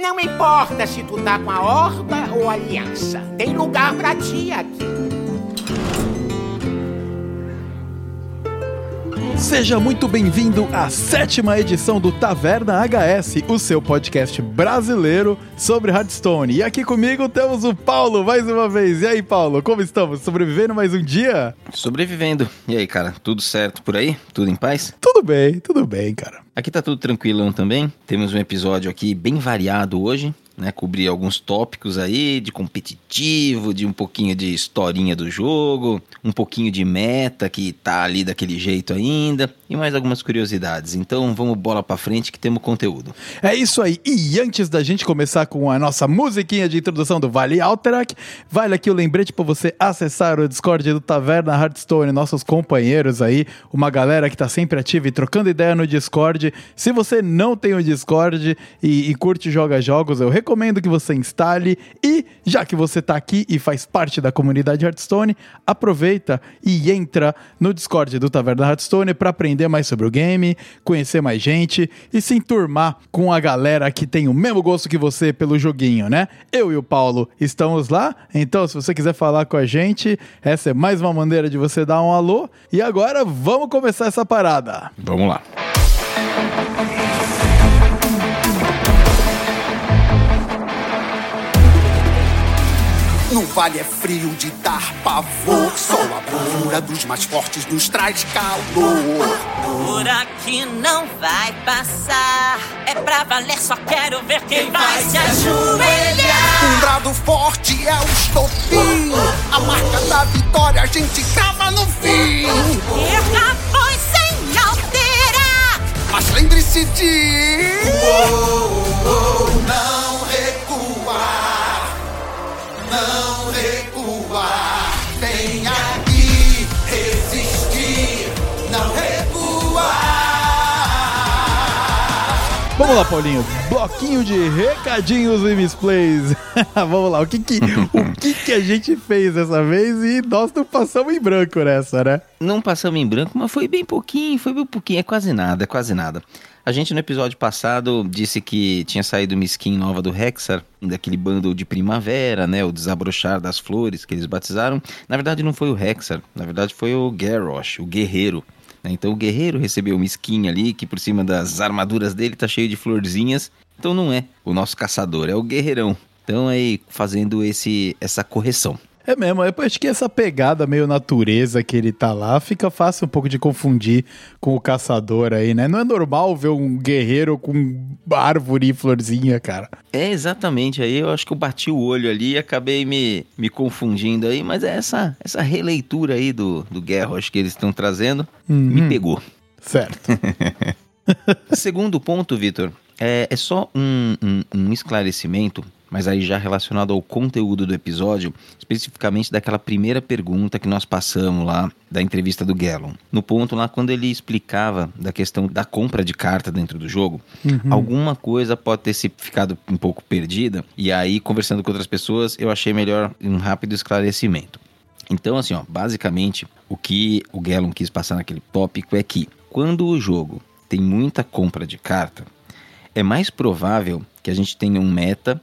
Não importa se tu tá com a Horda ou a Aliança, tem lugar pra ti aqui. Seja muito bem-vindo à sétima edição do Taverna HS, o seu podcast brasileiro sobre Hearthstone. E aqui comigo temos o Paulo mais uma vez. E aí, Paulo, como estamos? Sobrevivendo mais um dia? Sobrevivendo. E aí, cara, tudo certo por aí? Tudo em paz? Tudo bem, tudo bem, cara. Aqui tá tudo tranquilão também. Temos um episódio aqui bem variado hoje né, cobrir alguns tópicos aí de competitivo, de um pouquinho de historinha do jogo, um pouquinho de meta que tá ali daquele jeito ainda e mais algumas curiosidades. Então vamos bola para frente que temos conteúdo. É isso aí. E antes da gente começar com a nossa musiquinha de introdução do Vale Alterac, vale aqui o lembrete para você acessar o Discord do Taverna Hearthstone, nossos companheiros aí, uma galera que tá sempre ativa e trocando ideia no Discord. Se você não tem o Discord e, e curte joga jogos, eu recomendo que você instale e, já que você está aqui e faz parte da comunidade Hearthstone, aproveita e entra no Discord do Taverna Hearthstone para aprender mais sobre o game, conhecer mais gente e se enturmar com a galera que tem o mesmo gosto que você pelo joguinho, né? Eu e o Paulo estamos lá, então se você quiser falar com a gente, essa é mais uma maneira de você dar um alô. E agora vamos começar essa parada. Vamos lá. No vale é frio de dar pavor. Só a bravura dos mais fortes nos traz calor. Por aqui não vai passar. É pra valer, só quero ver quem vai se ajoelhar. Um brado forte é o estopim. A marca da vitória a gente crava no fim. Erra foi sem alterar. Mas lembre-se de. Uou, uou, não. Não recuar. Vem aqui resistir. Não recuar. Vamos lá, Paulinho. Bloquinho de recadinhos e misplays. Vamos lá, o que que, o que que a gente fez dessa vez e nós não passamos em branco nessa, né? Não passamos em branco, mas foi bem pouquinho, foi bem pouquinho, é quase nada, é quase nada. A gente no episódio passado disse que tinha saído uma skin nova do Hexar, daquele bundle de primavera, né, o desabrochar das flores que eles batizaram. Na verdade não foi o Hexar, na verdade foi o Garrosh, o guerreiro. né? Então o guerreiro recebeu uma skin ali que por cima das armaduras dele tá cheio de florzinhas. Então não é o nosso caçador, é o guerreirão. Então aí fazendo esse essa correção. É mesmo, eu acho que essa pegada meio natureza que ele tá lá fica fácil um pouco de confundir com o caçador aí, né? Não é normal ver um guerreiro com árvore e florzinha, cara. É exatamente, aí eu acho que eu bati o olho ali e acabei me, me confundindo aí, mas é essa, essa releitura aí do, do Garrosh que eles estão trazendo me pegou. Certo. Segundo ponto, Vitor, é, é só um, um- um esclarecimento, mas aí já relacionado ao conteúdo do episódio, especificamente daquela primeira pergunta que nós passamos lá da entrevista do Gallon. No ponto lá, quando ele explicava da questão da compra de carta dentro do jogo, alguma coisa pode ter se ficado um pouco perdida, e aí, conversando com outras pessoas, eu achei melhor um rápido esclarecimento. Então, assim, ó, basicamente, o que o Gallon quis passar naquele tópico é que quando o jogo tem muita compra de carta, é mais provável que a gente tenha um meta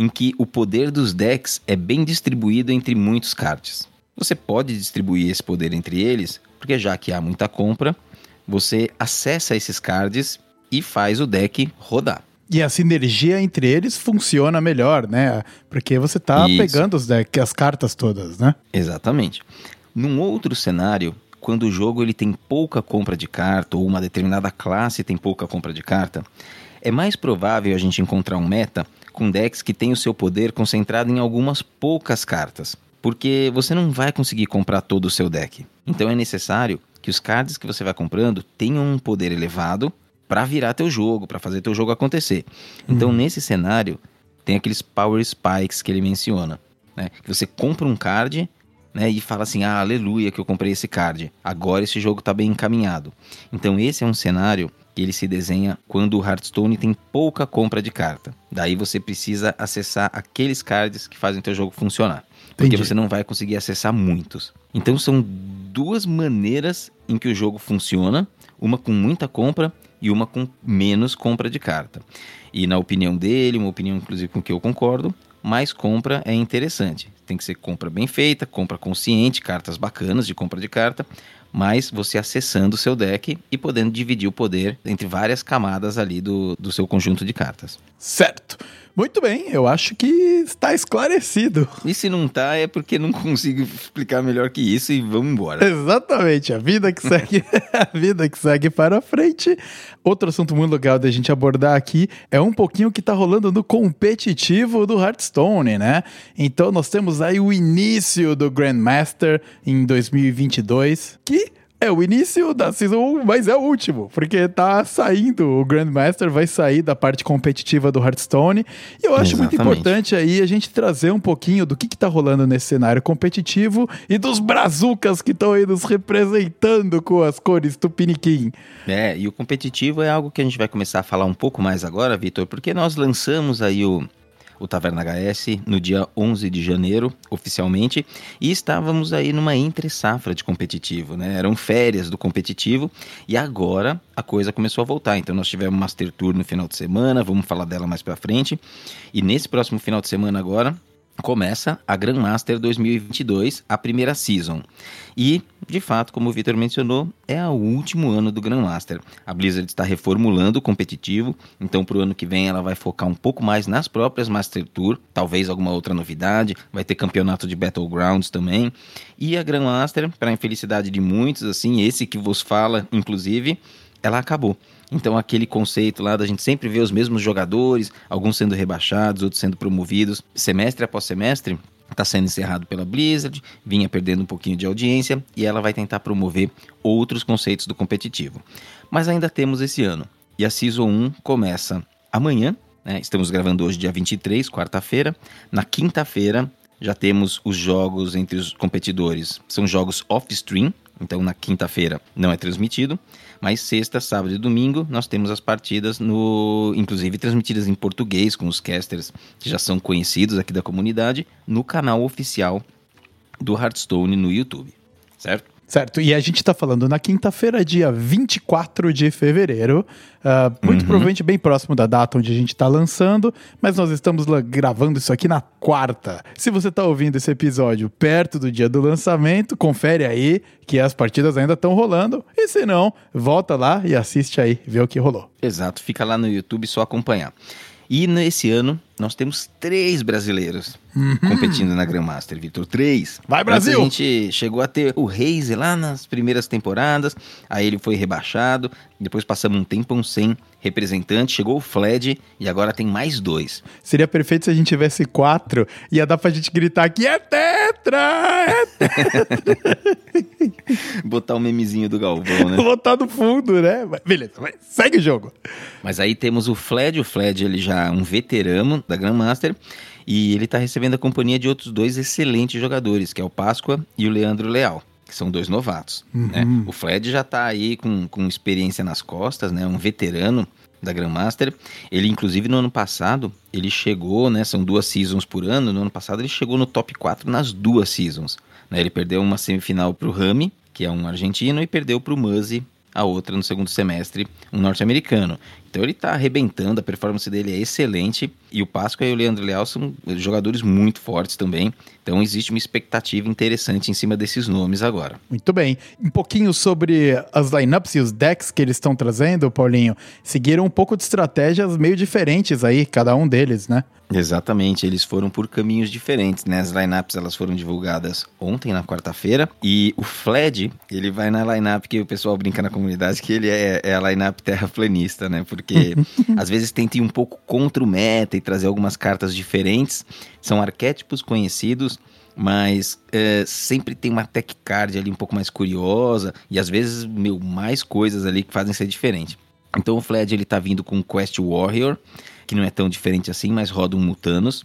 em que o poder dos decks é bem distribuído entre muitos cards. Você pode distribuir esse poder entre eles, porque já que há muita compra, você acessa esses cards e faz o deck rodar. E a sinergia entre eles funciona melhor, né? Porque você tá Isso. pegando os deck, as cartas todas, né? Exatamente. Num outro cenário, quando o jogo ele tem pouca compra de carta ou uma determinada classe tem pouca compra de carta, é mais provável a gente encontrar um meta com decks que tem o seu poder concentrado em algumas poucas cartas, porque você não vai conseguir comprar todo o seu deck. Então é necessário que os cards que você vai comprando tenham um poder elevado para virar teu jogo, para fazer teu jogo acontecer. Então nesse cenário tem aqueles power spikes que ele menciona, né? Que você compra um card né, e fala assim: ah, aleluia, que eu comprei esse card. Agora esse jogo está bem encaminhado. Então, esse é um cenário que ele se desenha quando o Hearthstone tem pouca compra de carta. Daí você precisa acessar aqueles cards que fazem o teu jogo funcionar. Porque Entendi. você não vai conseguir acessar muitos. Então são duas maneiras em que o jogo funciona, uma com muita compra e uma com menos compra de carta. E na opinião dele, uma opinião inclusive com que eu concordo, mais compra é interessante. Tem que ser compra bem feita, compra consciente, cartas bacanas de compra de carta, mas você acessando o seu deck e podendo dividir o poder entre várias camadas ali do, do seu conjunto de cartas. Certo. Muito bem, eu acho que está esclarecido. E se não tá, é porque não consigo explicar melhor que isso e vamos embora. Exatamente, a vida que segue, a vida que segue para frente. Outro assunto muito legal da gente abordar aqui é um pouquinho o que está rolando no competitivo do Hearthstone, né? Então nós temos aí o início do Grandmaster em 2022, que é o início da Season 1, mas é o último, porque tá saindo, o Grandmaster vai sair da parte competitiva do Hearthstone, e eu acho muito Exatamente. importante aí a gente trazer um pouquinho do que que tá rolando nesse cenário competitivo e dos brazucas que estão aí nos representando com as cores Tupiniquim. É, e o competitivo é algo que a gente vai começar a falar um pouco mais agora, Vitor, porque nós lançamos aí o, o Taverna HS no dia 11 de janeiro, oficialmente, e estávamos aí numa entre-safra de competitivo, né? Eram férias do competitivo e agora a coisa começou a voltar. Então nós tivemos Master Tour no final de semana, vamos falar dela mais pra frente. E nesse próximo final de semana agora, começa a Grandmaster 2022, a primeira season. E, de fato, como o Victor mencionou, é o último ano do Grandmaster. A Blizzard está reformulando o competitivo, então para o ano que vem ela vai focar um pouco mais nas próprias Master Tour, talvez alguma outra novidade, vai ter campeonato de Battlegrounds também. E a Grandmaster, para a infelicidade de muitos, assim, esse que vos fala, inclusive, ela acabou. Então aquele conceito lá da gente sempre ver os mesmos jogadores, alguns sendo rebaixados, outros sendo promovidos, semestre após semestre, está sendo encerrado pela Blizzard, vinha perdendo um pouquinho de audiência e ela vai tentar promover outros conceitos do competitivo. Mas ainda temos esse ano. E a Season 1 começa amanhã, né? estamos gravando hoje dia 23, quarta-feira. Na quinta-feira já temos os jogos entre os competidores. São jogos off-stream, então na quinta-feira não é transmitido. Mas sexta, sábado e domingo nós temos as partidas no, inclusive transmitidas em português com os casters que já são conhecidos aqui da comunidade no canal oficial do Hearthstone no YouTube, certo? Certo, e a gente tá falando na quinta-feira, dia 24 de fevereiro, ah, muito provavelmente bem próximo da data onde a gente tá lançando, mas nós estamos gravando isso aqui na quarta. Se você tá ouvindo esse episódio perto do dia do lançamento, confere aí que as partidas ainda estão rolando, e se não, volta lá e assiste aí, vê o que rolou. Exato, fica lá no YouTube só acompanhar. E nesse ano nós temos três brasileiros competindo na Grandmaster, Vitor. Três. Vai, Antes Brasil! A gente chegou a ter o Reise lá nas primeiras temporadas, aí ele foi rebaixado, depois passamos um tempão sem representante, chegou o Fled e agora tem mais dois. Seria perfeito se a gente tivesse quatro, ia dar pra gente gritar aqui, é tetra! É Botar o memezinho do Galvão, né? botar no fundo, né? Beleza, segue o jogo. Mas aí temos o Fled, o Fled ele já é um veterano da Grandmaster e ele tá recebendo a companhia de outros dois excelentes jogadores, que é o Páscoa e o Leandro Leal, que são dois novatos. né? O Fled já tá aí com, com experiência nas costas, né? Um veterano da Grandmaster. Ele, inclusive, no ano passado, ele chegou, né? São duas seasons por ano. No ano passado, ele chegou no top 4 nas duas seasons. né? Ele perdeu uma semifinal pro Rami, que é um argentino, e perdeu pro Muzzy, a outra no segundo semestre, um norte-americano. Então ele tá arrebentando, a performance dele é excelente. E o Páscoa e o Leandro Leal são jogadores muito fortes também. Então existe uma expectativa interessante em cima desses nomes agora. Muito bem. Um pouquinho sobre as lineups e os decks que eles estão trazendo, Paulinho. Seguiram um pouco de estratégias meio diferentes aí, cada um deles, né? Exatamente, eles foram por caminhos diferentes, né? As lineups elas foram divulgadas ontem na quarta-feira e o Fled, ele vai na lineup que o pessoal brinca na comunidade que ele é, é a lineup terraplanista, né? Porque às vezes tenta ir um pouco contra o meta e trazer algumas cartas diferentes. São arquétipos conhecidos, mas é, sempre tem uma tech card ali um pouco mais curiosa e às vezes, meu, mais coisas ali que fazem ser diferente. Então o Fled ele tá vindo com Quest Warrior, que não é tão diferente assim, mas roda um Mutanos.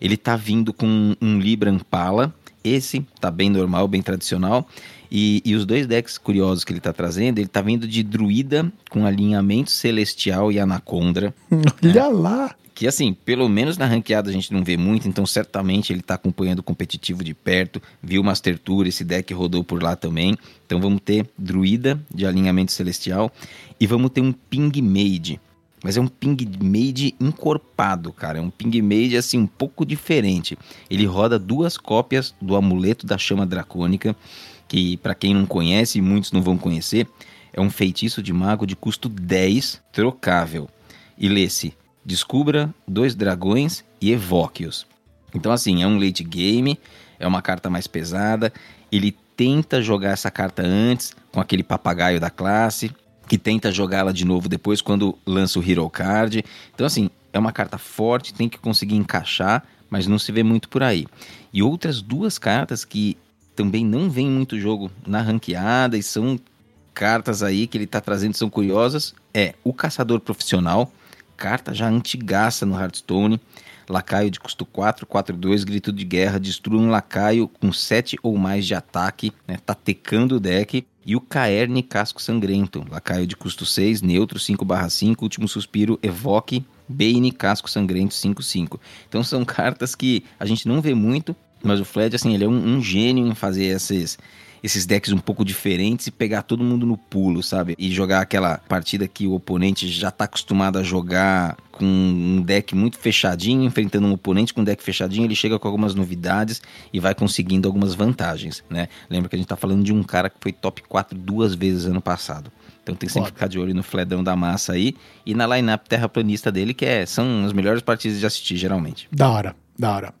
Ele tá vindo com um Libran Pala, esse tá bem normal, bem tradicional. E, e os dois decks curiosos que ele tá trazendo, ele tá vindo de Druida com alinhamento Celestial e Anacondra, Olha lá! que assim, pelo menos na ranqueada a gente não vê muito, então certamente ele está acompanhando o competitivo de perto, viu o Master Tour, esse deck rodou por lá também. Então vamos ter Druida de alinhamento celestial e vamos ter um Ping Made. Mas é um Ping Made encorpado, cara. É um Ping Made assim um pouco diferente. Ele roda duas cópias do amuleto da chama dracônica, que para quem não conhece, muitos não vão conhecer, é um feitiço de mago de custo 10, trocável. E lê-se descubra dois dragões e evoque-os. Então, assim, é um late game, é uma carta mais pesada. Ele tenta jogar essa carta antes com aquele papagaio da classe, que tenta jogá-la de novo depois quando lança o Hero Card. Então, assim, é uma carta forte, tem que conseguir encaixar, mas não se vê muito por aí. E outras duas cartas que também não vem muito jogo na ranqueada e são cartas aí que ele está trazendo são curiosas é o Caçador Profissional, carta já antigaça no Hearthstone. Lacaio de custo 4, 4, 2, grito de guerra, destrua um lacaio com 7 ou mais de ataque, né? Tá tecando o deck. E o Caerne Casco Sangrento, lacaio de custo 6, neutro 5 5, último suspiro, evoque Bane Casco Sangrento 5, 5. Então são cartas que a gente não vê muito, mas o Fled, assim, ele é um, um gênio em fazer esses, esses decks um pouco diferentes e pegar todo mundo no pulo, sabe? E jogar aquela partida que o oponente já tá acostumado a jogar com um deck muito fechadinho, enfrentando um oponente com um deck fechadinho, ele chega com algumas novidades e vai conseguindo algumas vantagens, né? Lembra que a gente tá falando de um cara que foi top 4 duas vezes ano passado. Então tem que sempre ficar de olho no Fledão da massa aí e na lineup terraplanista dele, que é, são as melhores partidas de assistir, geralmente. Da hora, da hora.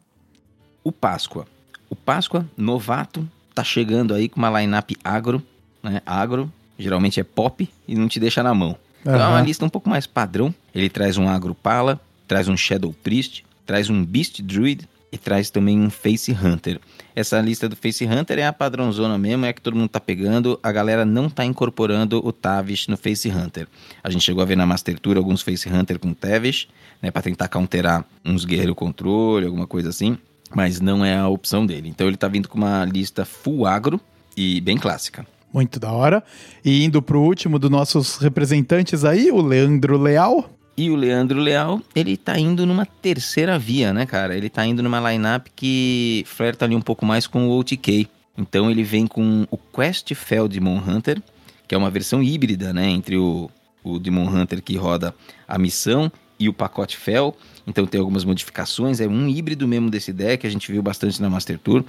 O Páscoa. O Páscoa, novato, tá chegando aí com uma lineup agro, né? Agro, geralmente é pop e não te deixa na mão. Então é uma lista um pouco mais padrão. Ele traz um agro pala, traz um shadow priest, traz um beast druid e traz também um face hunter. Essa lista do face hunter é a padrãozona mesmo, é que todo mundo tá pegando. A galera não tá incorporando o Tavish no face hunter. A gente chegou a ver na Master Tour alguns face hunter com Tavish, né, para tentar counterar uns guerreiro controle, alguma coisa assim mas não é a opção dele. Então ele tá vindo com uma lista full agro e bem clássica. Muito da hora. E indo pro último dos nossos representantes aí, o Leandro Leal. E o Leandro Leal, ele tá indo numa terceira via, né, cara? Ele tá indo numa lineup que flerta ali um pouco mais com o OTK. Então ele vem com o Quest Fel Demon Hunter, que é uma versão híbrida, né, entre o, o Demon Hunter que roda a missão e o pacote Fel. Então tem algumas modificações, é um híbrido mesmo desse deck, a gente viu bastante na Master Tour.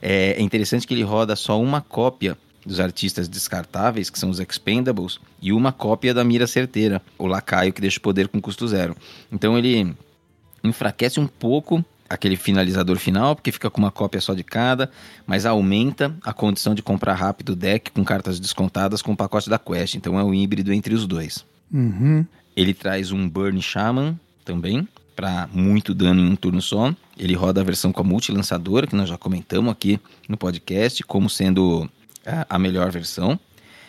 É, é interessante que ele roda só uma cópia dos artistas descartáveis, que são os Expendables, e uma cópia da mira certeira, o lacaio que deixa o poder com custo zero. Então ele enfraquece um pouco aquele finalizador final, porque fica com uma cópia só de cada, mas aumenta a condição de comprar rápido o deck com cartas descontadas com o pacote da Quest. Então é um híbrido entre os dois. Uhum. Ele traz um Burn Shaman também, para muito dano em um turno só. Ele roda a versão com a multilançadora, que nós já comentamos aqui no podcast, como sendo a, a melhor versão.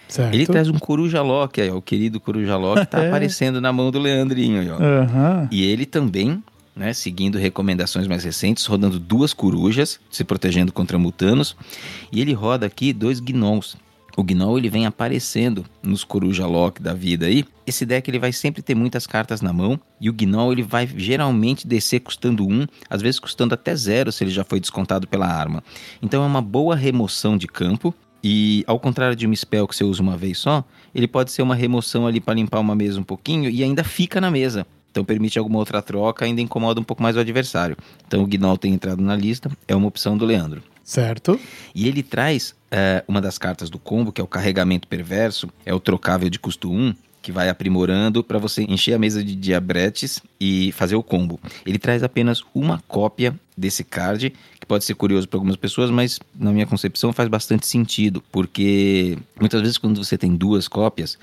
Certo. Ele traz um Coruja Loki, aí, ó, o querido Coruja Loki tá É. aparecendo na mão do Leandrinho. Aí, ó. Aham. E ele também, né, seguindo recomendações mais recentes, rodando duas corujas, se protegendo contra mutanos. E ele roda aqui dois gnolls. O gnoll ele vem aparecendo nos coruja lock da vida aí. Esse deck ele vai sempre ter muitas cartas na mão e o gnoll ele vai geralmente descer custando um, às vezes custando até zero se ele já foi descontado pela arma. Então é uma boa remoção de campo e ao contrário de um spell que você usa uma vez só, ele pode ser uma remoção ali para limpar uma mesa um pouquinho e ainda fica na mesa. Então permite alguma outra troca, ainda incomoda um pouco mais o adversário. Então o Gnoll tem entrado na lista, é uma opção do Leandro. Certo. E ele traz é, uma das cartas do combo, que é o carregamento perverso, é o trocável de custo 1, que vai aprimorando para você encher a mesa de diabretes e fazer o combo. Ele traz apenas uma cópia desse card, que pode ser curioso para algumas pessoas, mas na minha concepção faz bastante sentido, porque muitas vezes quando você tem duas cópias,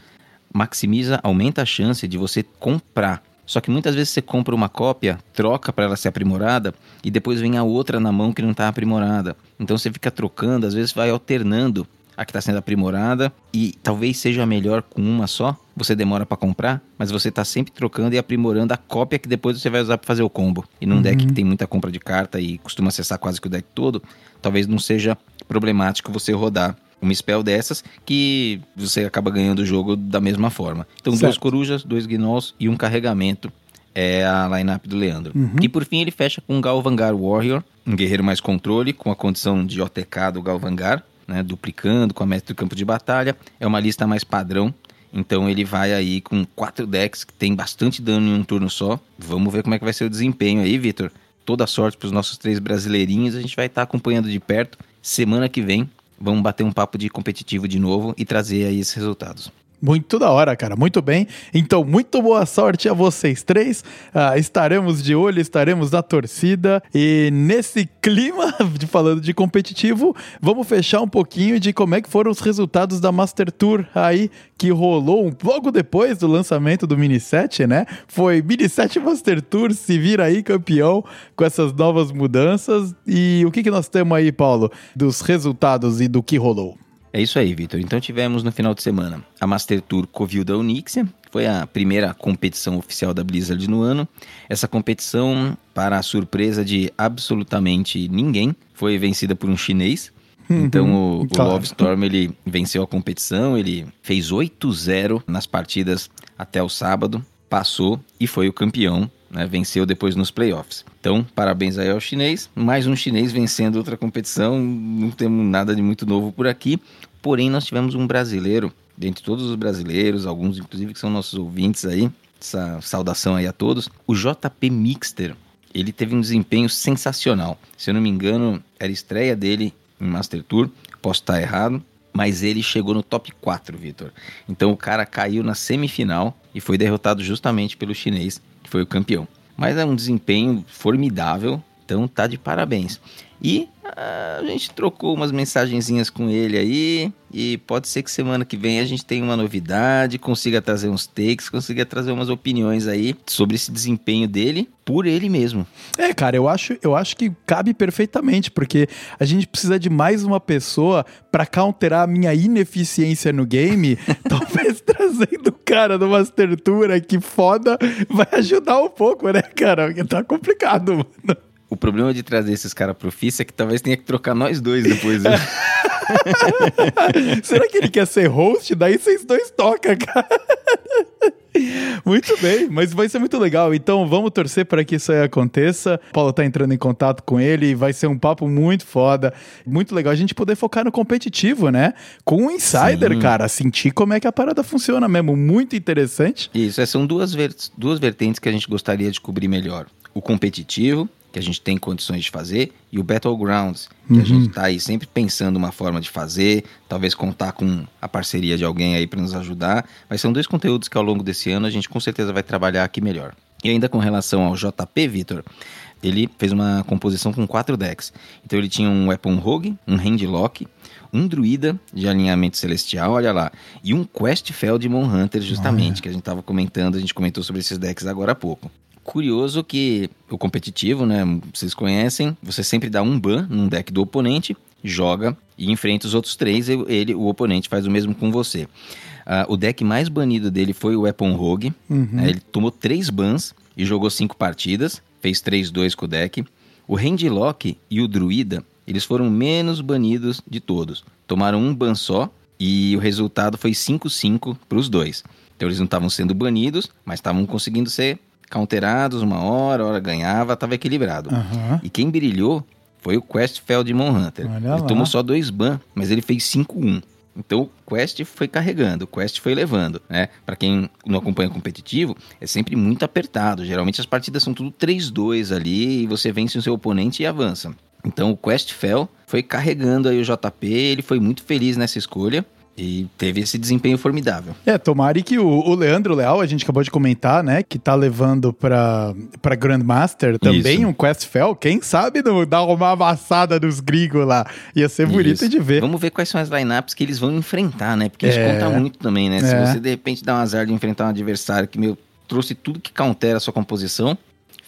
maximiza, aumenta a chance de você comprar. Só que muitas vezes você compra uma cópia, troca para ela ser aprimorada e depois vem a outra na mão que não está aprimorada. Então você fica trocando, às vezes vai alternando a que está sendo aprimorada e talvez seja melhor com uma só. Você demora para comprar, mas você está sempre trocando e aprimorando a cópia que depois você vai usar para fazer o combo. E num deck que tem muita compra de carta e costuma acessar quase que o deck todo, talvez não seja problemático você rodar uma spell dessas que você acaba ganhando o jogo da mesma forma. Então, duas Certo. corujas, dois gnolls e um carregamento é a lineup do Leandro. E por fim ele fecha com o Galvangar Warrior, um guerreiro mais controle, com a condição de OTK do Galvangar, né, duplicando com a mestre do campo de batalha. É uma lista mais padrão, então ele vai aí com quatro decks que tem bastante dano em um turno só. Vamos ver como é que vai ser o desempenho aí, Vitor. Toda sorte para os nossos três brasileirinhos, a gente vai estar acompanhando de perto. Semana que vem, vamos bater um papo de competitivo de novo e trazer aí esses resultados. Muito da hora, cara. Muito bem. Então, muito boa sorte a vocês três. Ah, estaremos de olho, estaremos na torcida. E nesse clima de falando de competitivo, vamos fechar um pouquinho de como é que foram os resultados da Master Tour aí, que rolou logo depois do lançamento do Mini 7, né? Foi Mini 7 Master Tour, se vira aí campeão com essas novas mudanças. E o que, que nós temos aí, Paulo, dos resultados e do que rolou? É isso aí, Vitor. Então tivemos no final de semana a Master Tour Covil da Unixia, foi a primeira competição oficial da Blizzard no ano. Essa competição, para a surpresa de absolutamente ninguém, foi vencida por um chinês. Então o, o claro. Love Storm ele venceu a competição, ele fez 8-0 nas partidas até o sábado, passou e foi o campeão, né? Venceu depois nos playoffs. Então, parabéns aí ao chinês. Mais um chinês vencendo outra competição. Não temos nada de muito novo por aqui. Porém, nós tivemos um brasileiro, dentre todos os brasileiros, alguns inclusive que são nossos ouvintes aí. Essa saudação aí a todos. O JP Mixter, ele teve um desempenho sensacional. Se eu não me engano, era estreia dele em Master Tour. Posso estar errado, mas ele chegou no top 4, Vitor. Então o cara caiu na semifinal e foi derrotado justamente pelo chinês, que foi o campeão. Mas é um desempenho formidável, então tá de parabéns. E ah, a gente trocou umas mensagenzinhas com ele aí, e pode ser que semana que vem a gente tenha uma novidade, consiga trazer uns takes, consiga trazer umas opiniões aí sobre esse desempenho dele por ele mesmo. É, cara, eu acho, eu acho que cabe perfeitamente, porque a gente precisa de mais uma pessoa pra counterar a minha ineficiência no game. Talvez trazendo o cara Master Tour aqui foda vai ajudar um pouco, né, cara? Porque tá complicado, mano. O problema de trazer esses caras pro FIS é que talvez tenha que trocar nós dois depois. Né? Será que ele quer ser host? Daí vocês dois tocam, cara. Muito bem, mas vai ser muito legal. Então vamos torcer para que isso aí aconteça. O Paulo tá entrando em contato com ele e vai ser um papo muito foda. Muito legal a gente poder focar no competitivo, né? Com o insider, Sim. cara. Sentir como é que a parada funciona mesmo. Muito interessante. Isso, essas são duas, ver- duas vertentes que a gente gostaria de cobrir melhor. O competitivo, que a gente tem condições de fazer, e o Battlegrounds, que a gente tá aí sempre pensando uma forma de fazer, talvez contar com a parceria de alguém aí para nos ajudar. Mas são dois conteúdos que ao longo desse ano a gente com certeza vai trabalhar aqui melhor. E ainda com relação ao JP, Vitor, ele fez uma composição com quatro decks. Então ele tinha um Weapon Rogue, um Handlock, um Druida de alinhamento celestial, olha lá, e um Quest Feldmon Hunter, justamente, que a gente estava comentando, a gente comentou sobre esses decks agora há pouco. Curioso que o competitivo, né? Vocês conhecem, você sempre dá um ban num deck do oponente, joga e enfrenta os outros três, ele, o oponente faz o mesmo com você. Ah, o deck mais banido dele foi o Weapon Rogue. né, ele tomou três bans e jogou cinco partidas, fez 3-2 com o deck. O Handlock e o Druida, eles foram menos banidos de todos. Tomaram um ban só e o resultado foi 5-5 para os dois. Então eles não estavam sendo banidos, mas estavam conseguindo ser counterados uma hora, hora ganhava, estava equilibrado. Aham. E quem brilhou foi o Quest Feldmon Hunter. Olha ele lá. tomou só dois ban, mas ele fez 5-1. Então o Quest foi carregando, o Quest foi levando, né? Para quem não acompanha competitivo, é sempre muito apertado. Geralmente as partidas são tudo 3-2 ali e você vence o seu oponente e avança. Então o Quest Fel foi carregando aí o JP, ele foi muito feliz nessa escolha e teve esse desempenho formidável. É, tomara que o, o Leandro Leal, a gente acabou de comentar, né? Que tá levando pra, pra Grandmaster também Isso. um Quest Fel. Quem sabe não dar uma amassada dos gringos lá. Ia ser bonito Isso. de ver. Vamos ver quais são as lineups que eles vão enfrentar, né? Porque isso É. conta muito também, né? É. Se você de repente dá um azar de enfrentar um adversário que, meu, trouxe tudo que countera a sua composição,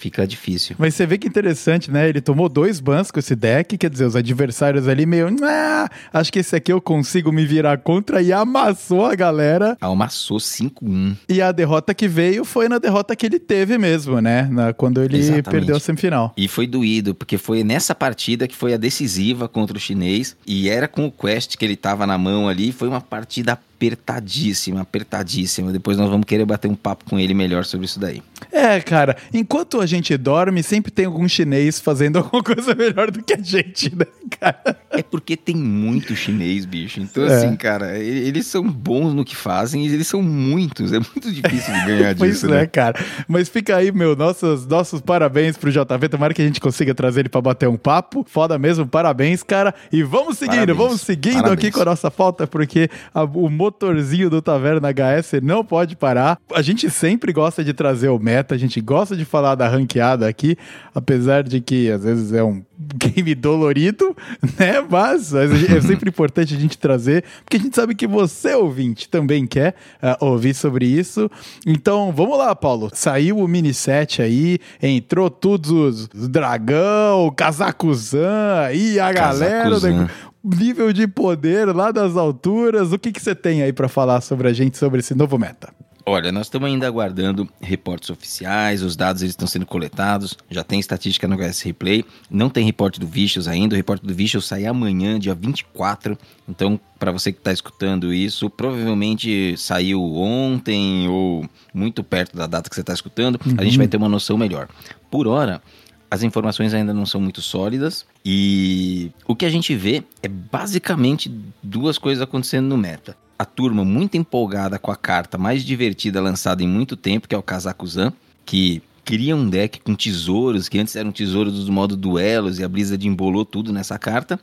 fica difícil. Mas você vê que interessante, né? Ele tomou dois bans com esse deck, quer dizer, os adversários ali meio. "Ah, acho que esse aqui eu consigo me virar contra e amassou a galera. Amassou 5-1. E a derrota que veio foi na derrota que ele teve mesmo, né? Na- quando ele Exatamente. perdeu a semifinal. E foi doído, porque foi nessa partida que foi a decisiva contra o chinês. E era com o Quest que ele tava na mão ali. Foi uma partida apertadíssima, apertadíssima. Depois nós vamos querer bater um papo com ele melhor sobre isso daí. É, cara, enquanto a gente dorme, sempre tem algum chinês fazendo alguma coisa melhor do que a gente, né, cara? É porque tem muito chinês, bicho. Então, É. assim, cara, eles são bons no que fazem e eles são muitos. É muito difícil de ganhar Pois disso, é, né? cara. Mas fica aí, meu, nossos, nossos parabéns pro JV. Tomara que a gente consiga trazer ele pra bater um papo. Foda mesmo, parabéns, cara. E vamos seguindo, Parabéns. vamos seguindo Parabéns. aqui com a nossa pauta, porque a- o motorzinho do Taverna HS não pode parar. A gente sempre gosta de trazer o meta, a gente gosta de falar da ranqueada aqui, apesar de que às vezes é um game dolorido, né? Mas é sempre importante a gente trazer, porque a gente sabe que você, ouvinte, também quer ah, ouvir sobre isso. Então, vamos lá, Paulo. Saiu o mini set aí, entrou todos os dragão, Kazakuzan aí, a galera, Kazakuzan. né? nível de poder lá das alturas. O que que você tem aí pra falar sobre a gente, sobre esse novo meta? Olha, nós estamos ainda aguardando reportes oficiais, os dados eles estão sendo coletados, já tem estatística no HS Replay, não tem reporte do Vicious ainda, o reporte do Vicious sai amanhã, dia 24, então para você que está escutando isso, provavelmente saiu ontem ou muito perto da data que você está escutando, a gente vai ter uma noção melhor. Por hora, as informações ainda não são muito sólidas e o que a gente vê é basicamente duas coisas acontecendo no meta. A turma muito empolgada com a carta mais divertida lançada em muito tempo, que é o Kazakuzan, que cria um deck com tesouros, que antes eram tesouros do modo duelos, e a Blizzard embolou tudo nessa carta,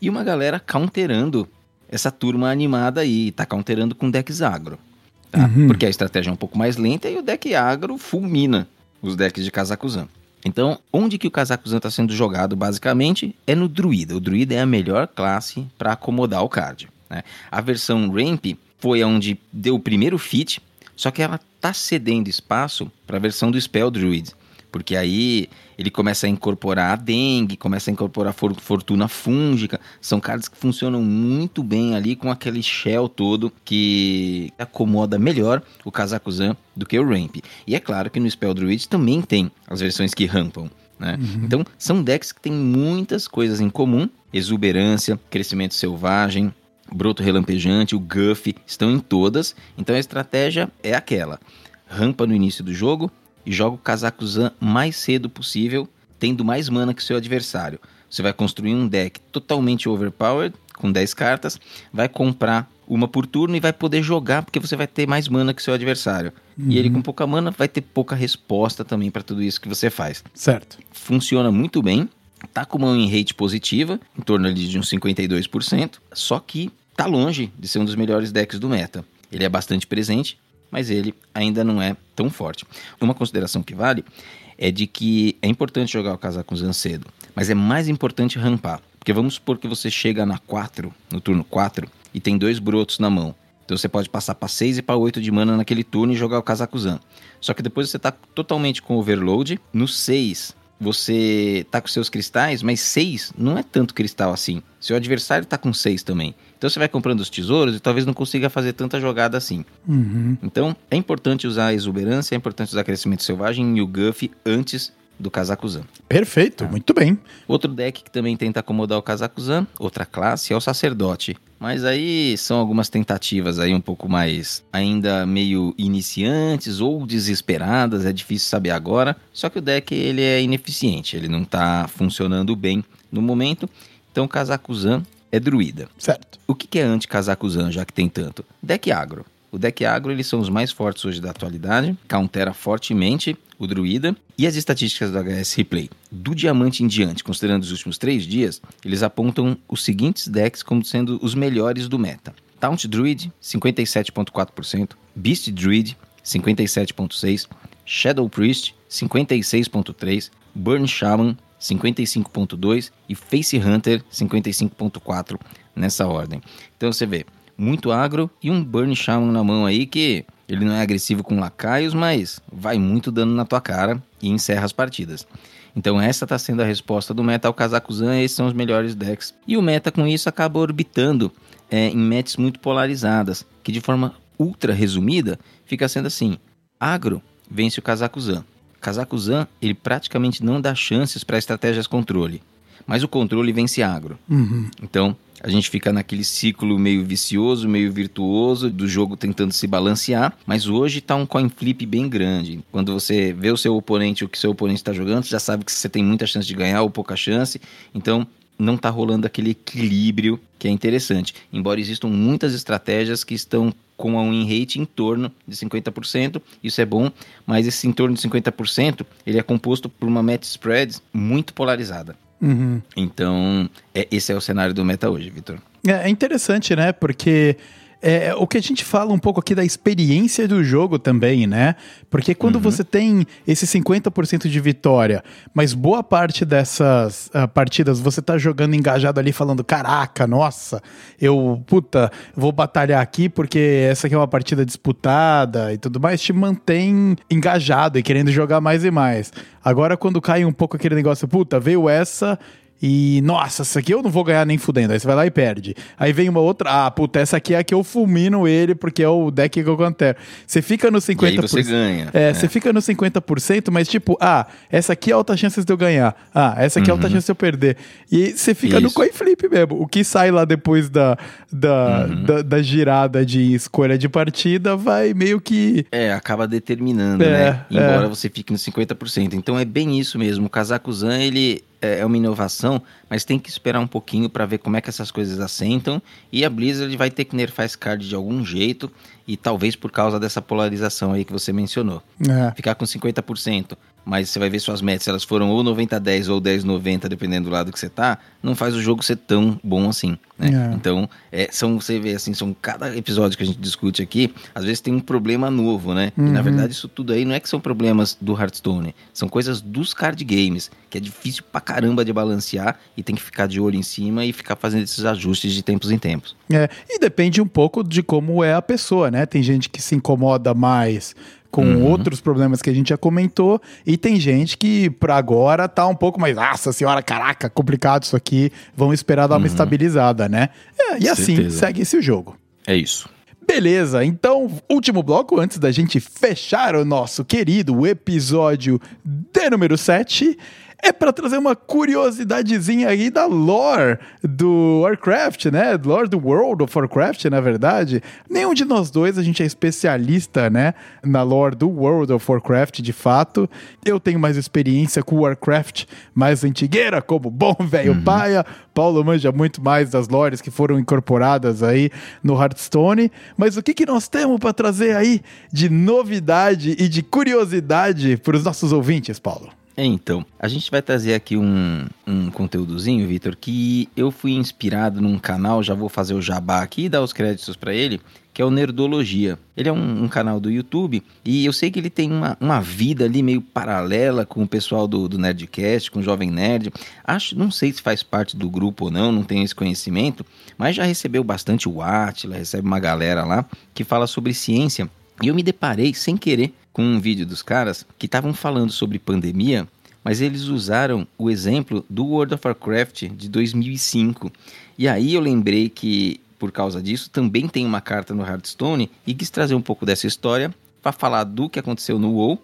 e uma galera counterando essa turma animada aí, tá counterando com decks agro. Tá? Porque a estratégia é um pouco mais lenta e o deck agro fulmina os decks de Kazakuzan. Então, onde que o Kazakuzan está sendo jogado, basicamente, é no Druida. O Druida é a melhor classe para acomodar o card. Né? A versão Ramp foi onde deu o primeiro fit, só que ela tá cedendo espaço para a versão do Spell Druid. Porque aí ele começa a incorporar a dengue, começa a incorporar for- fortuna fúngica. São cards que funcionam muito bem ali com aquele shell todo que acomoda melhor o Kazakuzan do que o Ramp. E é claro que no Spell Druid também tem as versões que rampam. Né? Então são decks que têm muitas coisas em comum: exuberância, crescimento selvagem, broto relampejante, o Guff, estão em todas. Então a estratégia é aquela: rampa no início do jogo e joga o Kazakuzan mais cedo possível, tendo mais mana que seu adversário. Você vai construir um deck totalmente overpowered, com 10 cartas, vai comprar uma por turno e vai poder jogar, porque você vai ter mais mana que seu adversário. E ele com pouca mana vai ter pouca resposta também para tudo isso que você faz Certo. funciona muito bem, tá com uma win rate positiva, em torno ali de uns 52%, só que tá longe de ser um dos melhores decks do meta. Ele é bastante presente, mas ele ainda não é tão forte. Uma consideração que vale é de que é importante jogar o Kazakuzan cedo, mas é mais importante rampar. Porque vamos supor que você chega na 4, no turno 4, e tem dois brotos na mão. Então você pode passar para 6 e para 8 de mana naquele turno e jogar o Kazakuzan. Só que depois você tá totalmente com overload. No 6, você tá com seus cristais, mas 6 não é tanto cristal assim. Seu adversário tá com 6 também. Então você vai comprando os tesouros e talvez não consiga fazer tanta jogada assim. Uhum. Então é importante usar a exuberância, é importante usar crescimento selvagem e o Guff antes do Kazakuzan. Perfeito, muito bem. Outro deck que também tenta acomodar o Kazakuzan, outra classe, é o Sacerdote. Mas aí são algumas tentativas aí um pouco mais ainda meio iniciantes ou desesperadas, é difícil saber agora. Só que o deck ele é ineficiente, ele não tá funcionando bem no momento. Então o Kazakuzan é druida. Certo. O que que é anti-Kazakuzan, já que tem tanto? Deck agro. O deck agro, eles são os mais fortes hoje da atualidade, countera fortemente o druida. E as estatísticas do HS Replay, do diamante em diante, considerando os últimos três dias, eles apontam os seguintes decks como sendo os melhores do meta. Taunt Druid, 57.4%, Beast Druid, 57.6%, Shadow Priest, 56.3%, Burn Shaman, 55.2% e Face Hunter, 55.4% nessa ordem. Então você vê, muito agro e um Burn Shaman na mão aí que ele não é agressivo com lacaios, mas vai muito dano na tua cara e encerra as partidas. Então essa está sendo a resposta do meta ao Kazakuzan, esses são os melhores decks. E o meta com isso acaba orbitando é, em matches muito polarizadas, que de forma ultra resumida fica sendo assim, agro vence o Kazakuzan. Kazakuzan, ele praticamente não dá chances para estratégias controle, mas o controle vence agro. Uhum. Então, a gente fica naquele ciclo meio vicioso, meio virtuoso do jogo tentando se balancear, mas hoje tá um coin flip bem grande. Quando você vê o seu oponente, o que seu oponente está jogando, você já sabe que você tem muita chance de ganhar ou pouca chance. Então, não está rolando aquele equilíbrio que é interessante. Embora existam muitas estratégias que estão com um win rate em torno de 50%, isso é bom, mas esse em torno de 50%, ele é composto por uma match spread muito polarizada. Uhum. Então, é, esse é o cenário do meta hoje, Vitor. É, é interessante, né? Porque é, o que a gente fala um pouco aqui da experiência do jogo também, né? Porque quando uhum. você tem esse 50% de vitória, mas boa parte dessas uh, partidas você tá jogando engajado ali falando: caraca, nossa, eu, puta, vou batalhar aqui porque essa aqui é uma partida disputada e tudo mais, te mantém engajado e querendo jogar mais e mais. Agora, quando cai um pouco aquele negócio, puta, veio essa e, nossa, essa aqui eu não vou ganhar nem fudendo. Aí você vai lá e perde. Aí vem uma outra, ah, puta, essa aqui é a que eu fulmino ele porque é o deck que eu quero. Você fica no 50%. E aí você ganha. É, é, você fica no 50%, mas tipo, ah, essa aqui é alta chance de eu ganhar. Ah, essa aqui uhum. é alta chance de eu perder. E você fica Isso. no coin flip mesmo. O que sai lá depois da, da, uhum. da, da, girada de escolha de partida vai meio que. É, acaba determinando, é, né? Embora é. você fique no 50%. Então é bem isso mesmo. O Kazakuzan, ele é, é uma inovação, mas tem que esperar um pouquinho para ver como é que essas coisas assentam. E a Blizzard vai ter que nerfar esse card de algum jeito, e talvez por causa dessa polarização aí que você mencionou. É. Ficar com 50% mas você vai ver suas metas, elas foram ou 90-10 ou 10-90, dependendo do lado que você tá, não faz o jogo ser tão bom assim, né? É. Então, é, são, você vê assim, são cada episódio que a gente discute aqui, às vezes tem um problema novo, né? Uhum. E na uhum. verdade isso tudo aí não é que são problemas do Hearthstone, são coisas dos card games, que é difícil pra caramba de balancear e tem que ficar de olho em cima e ficar fazendo esses ajustes de tempos em tempos. É, e depende um pouco de como é a pessoa, né? Tem gente que se incomoda mais com uhum. outros problemas que a gente já comentou. E tem gente que, por agora, tá um pouco mais, nossa senhora, caraca, complicado isso aqui. Vamos esperar dar uma uhum. estabilizada, né? É, e assim, segue esse jogo. É isso. Beleza, então, último bloco antes da gente fechar o nosso querido episódio de número 7 é para trazer uma curiosidadezinha aí da lore do Warcraft, né? Lore do World of Warcraft, na verdade. Nenhum de nós dois a gente é especialista, né, na lore do World of Warcraft, de fato. Eu tenho mais experiência com Warcraft mais antigueira, como bom velho uhum. paia. Paulo manja muito mais das lores que foram incorporadas aí no Hearthstone. Mas o que, que nós temos para trazer aí de novidade e de curiosidade para os nossos ouvintes, Paulo? Então, a gente vai trazer aqui um, um conteúdozinho, Vitor, que eu fui inspirado num canal, já vou fazer o jabá aqui e dar os créditos para ele, que é o Nerdologia. Ele é um, um, canal do YouTube e eu sei que ele tem uma, uma vida ali meio paralela com o pessoal do, do Nerdcast, com o Jovem Nerd. Acho, não sei se faz parte do grupo ou não, não tenho esse conhecimento, mas já recebeu bastante o Atila, recebe uma galera lá que fala sobre ciência. E eu me deparei sem querer com um vídeo dos caras que estavam falando sobre pandemia, mas eles usaram o exemplo do World of Warcraft de 2005. E aí eu lembrei que, por causa disso, também tem uma carta no Hearthstone e quis trazer um pouco dessa história para falar do que aconteceu no WoW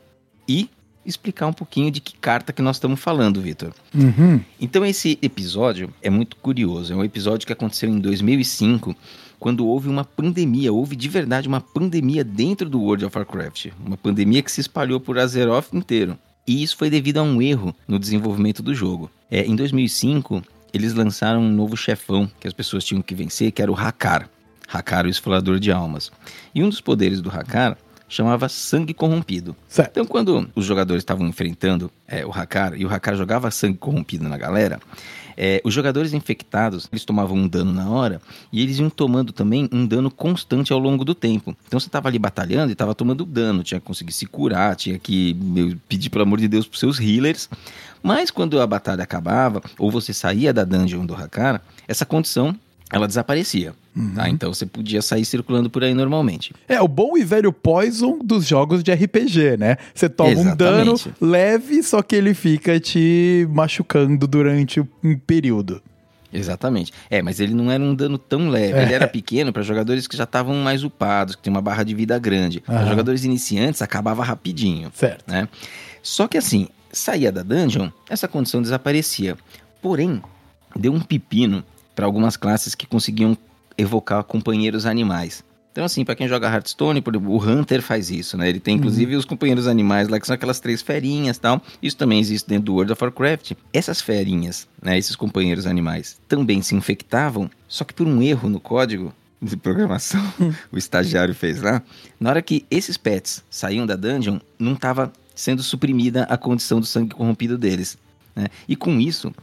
e explicar um pouquinho de que carta que nós estamos falando, Vitor. Uhum. Então esse episódio é muito curioso. É um episódio que aconteceu em 2005 quando houve uma pandemia, houve de verdade uma pandemia dentro do World of Warcraft, uma pandemia que se espalhou por Azeroth inteiro. E isso foi devido a um erro no desenvolvimento do jogo. É, em 2005, eles lançaram um novo chefão que as pessoas tinham que vencer, que era o Hakar. Hakar, o esfolador de almas. E um dos poderes do Hakar chamava Sangue Corrompido. Certo. Então, quando os jogadores estavam enfrentando é, o Hakar e o Hakar jogava Sangue Corrompido na galera, é, os jogadores infectados, eles tomavam um dano na hora e eles iam tomando também um dano constante ao longo do tempo. Então você estava ali batalhando e estava tomando dano, tinha que conseguir se curar, tinha que pedir pelo amor de Deus para seus healers. Mas quando a batalha acabava ou você saía da dungeon do Hakar, essa condição ela desaparecia. Uhum. Tá? Então você podia sair circulando por aí normalmente. É o bom e velho poison dos jogos de RPG, né? Você toma Exatamente. um dano leve, só que ele fica te machucando durante um período. Exatamente. É, mas ele não era um dano tão leve. É. Ele era pequeno para jogadores que já estavam mais upados, que tem uma barra de vida grande. Para jogadores iniciantes, acabava rapidinho. Certo. Né? Só que assim, saía da dungeon, essa condição desaparecia. Porém, deu um pepino para algumas classes que conseguiam evocar companheiros animais. Então, assim, para quem joga Hearthstone, por exemplo, o Hunter faz isso, né? Ele tem inclusive os companheiros animais lá, que são aquelas três ferinhas e tal. Isso também existe dentro do World of Warcraft. Essas ferinhas, né, esses companheiros animais, também se infectavam, só que por um erro no código de programação, o estagiário fez lá. Na hora que esses pets saíam da dungeon, não estava sendo suprimida a condição do sangue corrompido deles. Né? E com isso,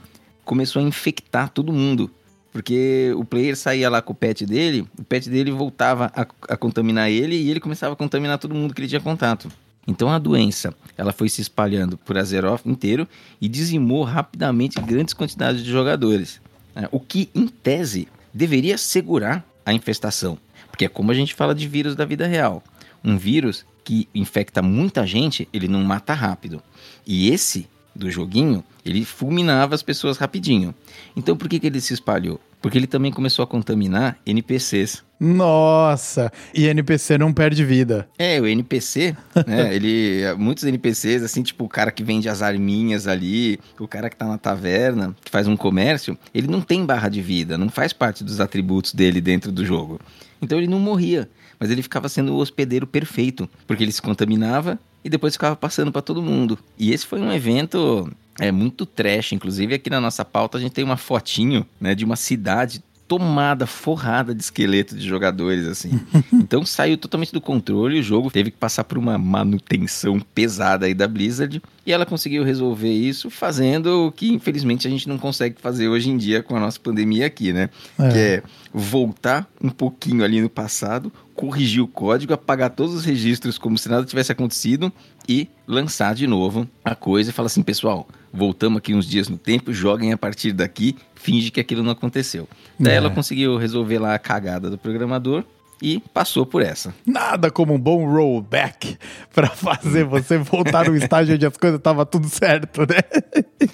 começou a infectar todo mundo. Porque o player saía lá com o pet dele, o pet dele voltava a, a contaminar ele e ele começava a contaminar todo mundo que ele tinha contato. Então a doença, ela foi se espalhando por Azeroth inteiro e dizimou rapidamente grandes quantidades de jogadores. né? O que, em tese, deveria segurar a infestação. Porque é como a gente fala de vírus da vida real. Um vírus que infecta muita gente, ele não mata rápido. E esse do joguinho, ele fulminava as pessoas rapidinho. Então por que, que ele se espalhou? Porque ele também começou a contaminar NPCs. Nossa! E NPC não perde vida. É, o NPC, né? ele. Muitos NPCs, assim, tipo o cara que vende as arminhas ali, o cara que tá na taverna, que faz um comércio, ele não tem barra de vida, não faz parte dos atributos dele dentro do jogo. Então ele não morria, mas ele ficava sendo o hospedeiro perfeito, porque ele se contaminava e depois ficava passando para todo mundo. E esse foi um evento é muito trash, inclusive aqui na nossa pauta a gente tem uma fotinho, né, de uma cidade tomada, forrada de esqueleto de jogadores, assim. Então saiu totalmente do controle, o jogo teve que passar por uma manutenção pesada aí da Blizzard, e ela conseguiu resolver isso fazendo o que infelizmente a gente não consegue fazer hoje em dia com a nossa pandemia aqui, né? É. Que é voltar um pouquinho ali no passado, corrigir o código, apagar todos os registros como se nada tivesse acontecido e lançar de novo a coisa e falar assim, pessoal, voltamos aqui uns dias no tempo, joguem a partir daqui, finge que aquilo não aconteceu. Daí É. ela conseguiu resolver lá a cagada do programador e passou por essa. Nada como um bom rollback pra fazer você voltar no estágio onde as coisas estavam tudo certo, né?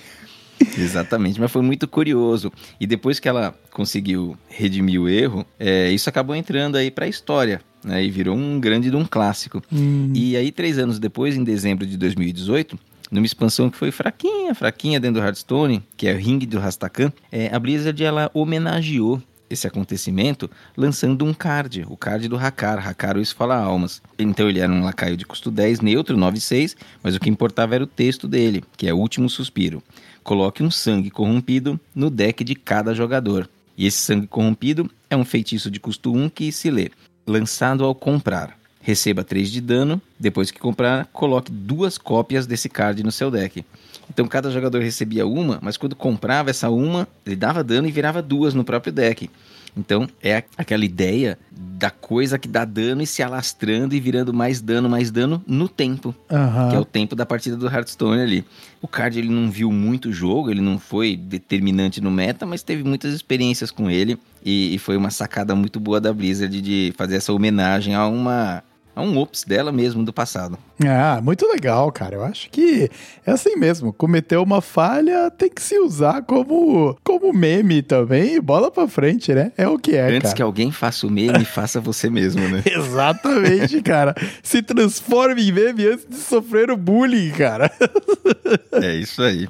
Exatamente, mas foi muito curioso. E depois que ela conseguiu redimir o erro, é, isso acabou entrando aí pra história, né? E virou um grande de um clássico. E aí, três anos depois, em dezembro de 2018, numa expansão que foi fraquinha, fraquinha dentro do Hearthstone, que é o Ring do Rastakhan, é, a Blizzard ela homenageou esse acontecimento lançando um card, o card do Hakar, Hakar o Esfala-Almas. Então ele era um lacaio de custo 10, neutro, 9,6, mas o que importava era o texto dele, que é o último suspiro. Coloque um sangue corrompido no deck de cada jogador. E esse sangue corrompido é um feitiço de custo 1 que se lê. Lançado ao comprar. Receba 3 de dano, depois que comprar, coloque duas cópias desse card no seu deck. Então cada jogador recebia uma, mas quando comprava essa uma, ele dava dano e virava duas no próprio deck. Então é aquela ideia da coisa que dá dano e se alastrando e virando mais dano, mais dano no tempo Aham. que é o tempo da partida do Hearthstone ali. O Card ele não viu muito jogo, ele não foi determinante no meta, mas teve muitas experiências com ele e, e foi uma sacada muito boa da Blizzard de fazer essa homenagem a uma a um ops dela mesmo do passado. Ah, muito legal, cara. Eu acho que é assim mesmo. Cometeu uma falha, tem que se usar como, como meme também bola pra frente, né? É o que é, Antes cara. que alguém faça o meme, faça você mesmo, né? Exatamente, cara. Se transforme em meme antes de sofrer o bullying, cara. É isso aí.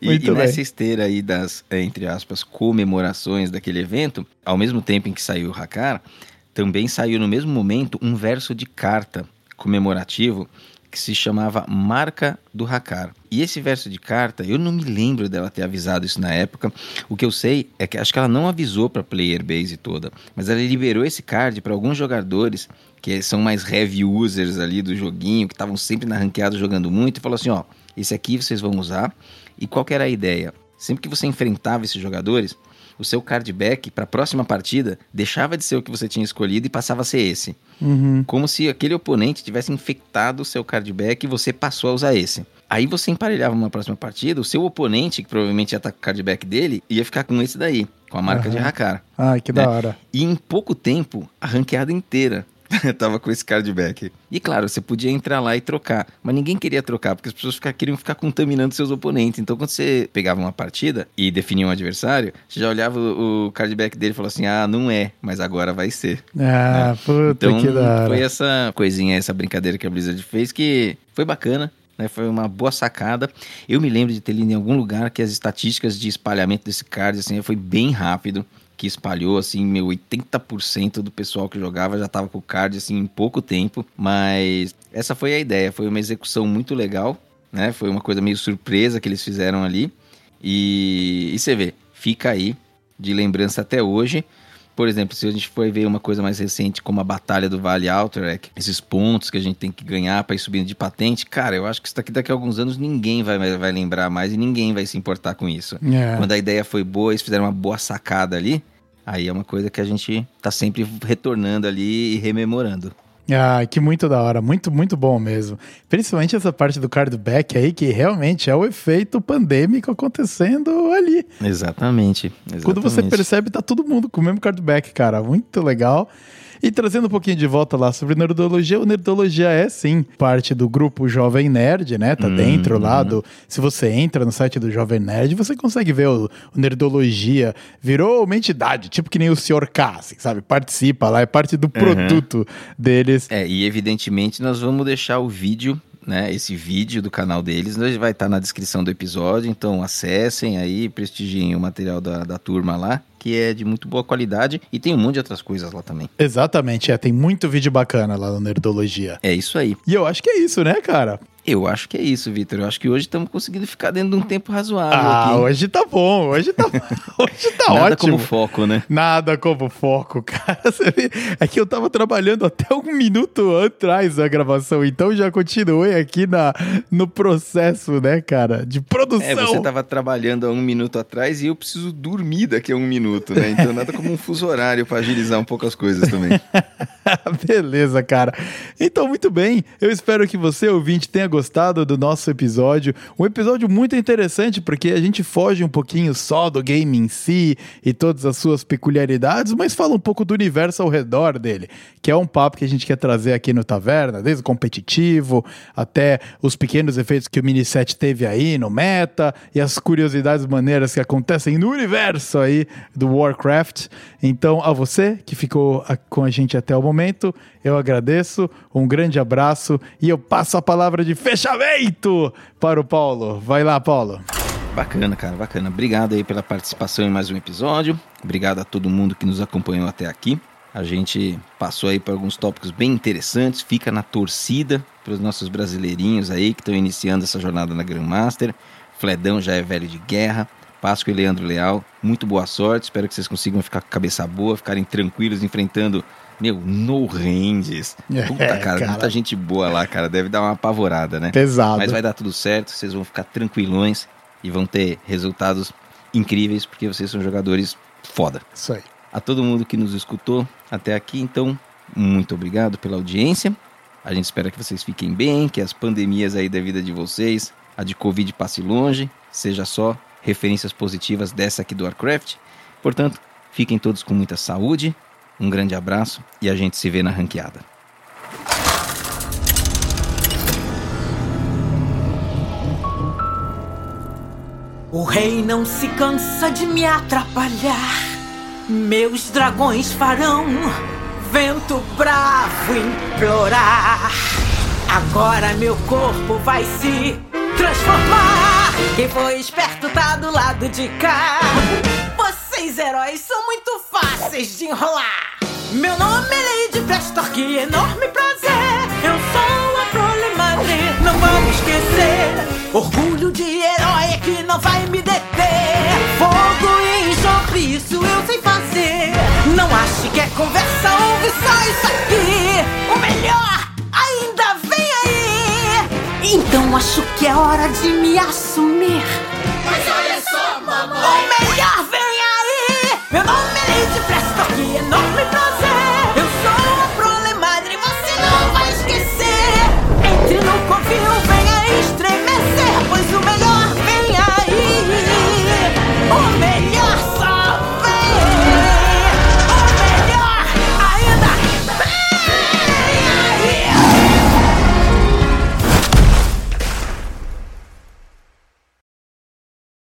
E, e nessa esteira aí das, entre aspas, comemorações daquele evento, ao mesmo tempo em que saiu o Hakar, também saiu no mesmo momento um verso de carta comemorativo que se chamava Marca do Hakar. E esse verso de carta, eu não me lembro dela ter avisado isso na época. O que eu sei é que acho que ela não avisou para a player base toda, mas ela liberou esse card para alguns jogadores que são mais heavy users ali do joguinho, que estavam sempre na ranqueada jogando muito, e falou assim, ó, esse aqui vocês vão usar. E qual era a ideia? Sempre que você enfrentava esses jogadores, o seu card back para a próxima partida deixava de ser o que você tinha escolhido e passava a ser esse. Como se aquele oponente tivesse infectado o seu card back e você passou a usar esse. Aí você emparelhava uma próxima partida, o seu oponente, que provavelmente ia estar com o card back dele, ia ficar com esse daí, com a marca de Aham. Hakar. Ai, que né? da hora. E em pouco tempo, a ranqueada inteira tava com esse card back. E claro, você podia entrar lá e trocar, mas ninguém queria trocar, porque as pessoas fica- queriam ficar contaminando seus oponentes. Então, quando você pegava uma partida e definia um adversário, você já olhava o, o card back dele e falava assim: ah, não é, mas agora vai ser. Ah, puta Então, que da hora. foi essa coisinha, essa brincadeira que a Blizzard fez que foi bacana. Né, foi uma boa sacada. Eu me lembro de ter lido em algum lugar que as estatísticas de espalhamento desse card assim, foi bem rápido. Que espalhou, assim, meu, 80% do pessoal que jogava já tava com o card, assim, em pouco tempo. Mas essa foi a ideia, foi uma execução muito legal, né? Foi uma coisa meio surpresa que eles fizeram ali. E, e você vê, fica aí de lembrança até hoje. Por exemplo, se a gente for ver uma coisa mais recente, como a Batalha do Vale Alterac, esses pontos que a gente tem que ganhar para ir subindo de patente, cara, eu acho que isso daqui daqui a alguns anos ninguém vai, vai lembrar mais e ninguém vai se importar com isso. É. Quando a ideia foi boa, eles fizeram uma boa sacada ali, aí é uma coisa que a gente tá sempre retornando ali e rememorando. Ah, que muito da hora, muito, muito bom mesmo. Principalmente essa parte do cardback aí, que realmente é o efeito pandêmico acontecendo ali. Exatamente. Quando você percebe, tá todo mundo com o mesmo cardback, cara. Muito legal. E trazendo um pouquinho de volta lá sobre Nerdologia, o Nerdologia é sim parte do grupo Jovem Nerd, né? Tá Uhum. dentro lá do. Se você entra no site do Jovem Nerd, você consegue ver o, o Nerdologia. Virou uma entidade, tipo que nem o Sr. K, assim, sabe? Participa lá, é parte do produto deles. É, e evidentemente nós vamos deixar o vídeo, né? Esse vídeo do canal deles né, vai estar na descrição do episódio, então acessem aí, prestigiem o material da, da turma lá, que é de muito boa qualidade e tem um monte de outras coisas lá também. Exatamente, é. Tem muito vídeo bacana lá no Nerdologia. É isso aí. E eu acho que é isso, né, cara? Eu acho que é isso, Vitor. Eu acho que hoje estamos conseguindo ficar dentro de um tempo razoável Ah, aqui. hoje tá bom, hoje tá, hoje tá Nada ótimo. como foco, né? Nada como foco, cara. É que eu tava trabalhando até um minuto atrás da gravação, então já continuei aqui na, no processo, né, cara, de produção. É, você tava trabalhando há um minuto atrás e eu preciso dormir daqui a um minuto, né? Então nada como um fuso horário para agilizar um pouco as coisas também. Beleza, cara. Então, muito bem. Eu espero que você, ouvinte, tenha gostado do nosso episódio. Um episódio muito interessante, porque a gente foge um pouquinho só do game em si e todas as suas peculiaridades, mas fala um pouco do universo ao redor dele, que é um papo que a gente quer trazer aqui no Taverna, desde o competitivo até os pequenos efeitos que o Miniset teve aí no meta e as curiosidades maneiras que acontecem no universo aí do Warcraft. Então, a você que ficou com a gente até o momento, eu agradeço, um grande abraço e eu passo a palavra de fechamento para o Paulo. Vai lá, Paulo. Bacana, cara, bacana. Obrigado aí pela participação em mais um episódio. Obrigado a todo mundo que nos acompanhou até aqui. A gente passou aí por alguns tópicos bem interessantes. Fica na torcida para os nossos brasileirinhos aí que estão iniciando essa jornada na Grandmaster. Fledão já é velho de guerra. Páscoa e Leandro Leal, muito boa sorte. Espero que vocês consigam ficar com a cabeça boa, ficarem tranquilos enfrentando, meu, no ranges. Puta, É, cara, cara. muita gente boa lá, cara. Deve dar uma apavorada, né? Pesado. Mas vai dar tudo certo, vocês vão ficar tranquilões e vão ter resultados incríveis porque vocês são jogadores foda. Isso aí. A todo mundo que nos escutou até aqui, então, muito obrigado pela audiência. A gente espera que vocês fiquem bem, que as pandemias aí da vida de vocês, a de Covid passe longe, seja só referências positivas dessa aqui do Warcraft. Portanto, fiquem todos com muita saúde, um grande abraço e a gente se vê na ranqueada. O rei não se cansa de me atrapalhar. Meus dragões farão vento bravo implorar. Agora meu corpo vai se transformar. Quem foi esperto tá do lado de cá. Vocês heróis são muito vocês de enrolar. Meu nome é Lady Flastor, que enorme prazer. Eu sou a Prolemadre, não vou esquecer. Orgulho de herói que não vai me deter. Fogo e enxofre, isso eu sei fazer. Não ache que é conversa, ouve só isso aqui. O melhor ainda vem aí. Então acho que é hora de me assumir. Mas olha só, mamãe. O melhor vem aí. Meu nome Bless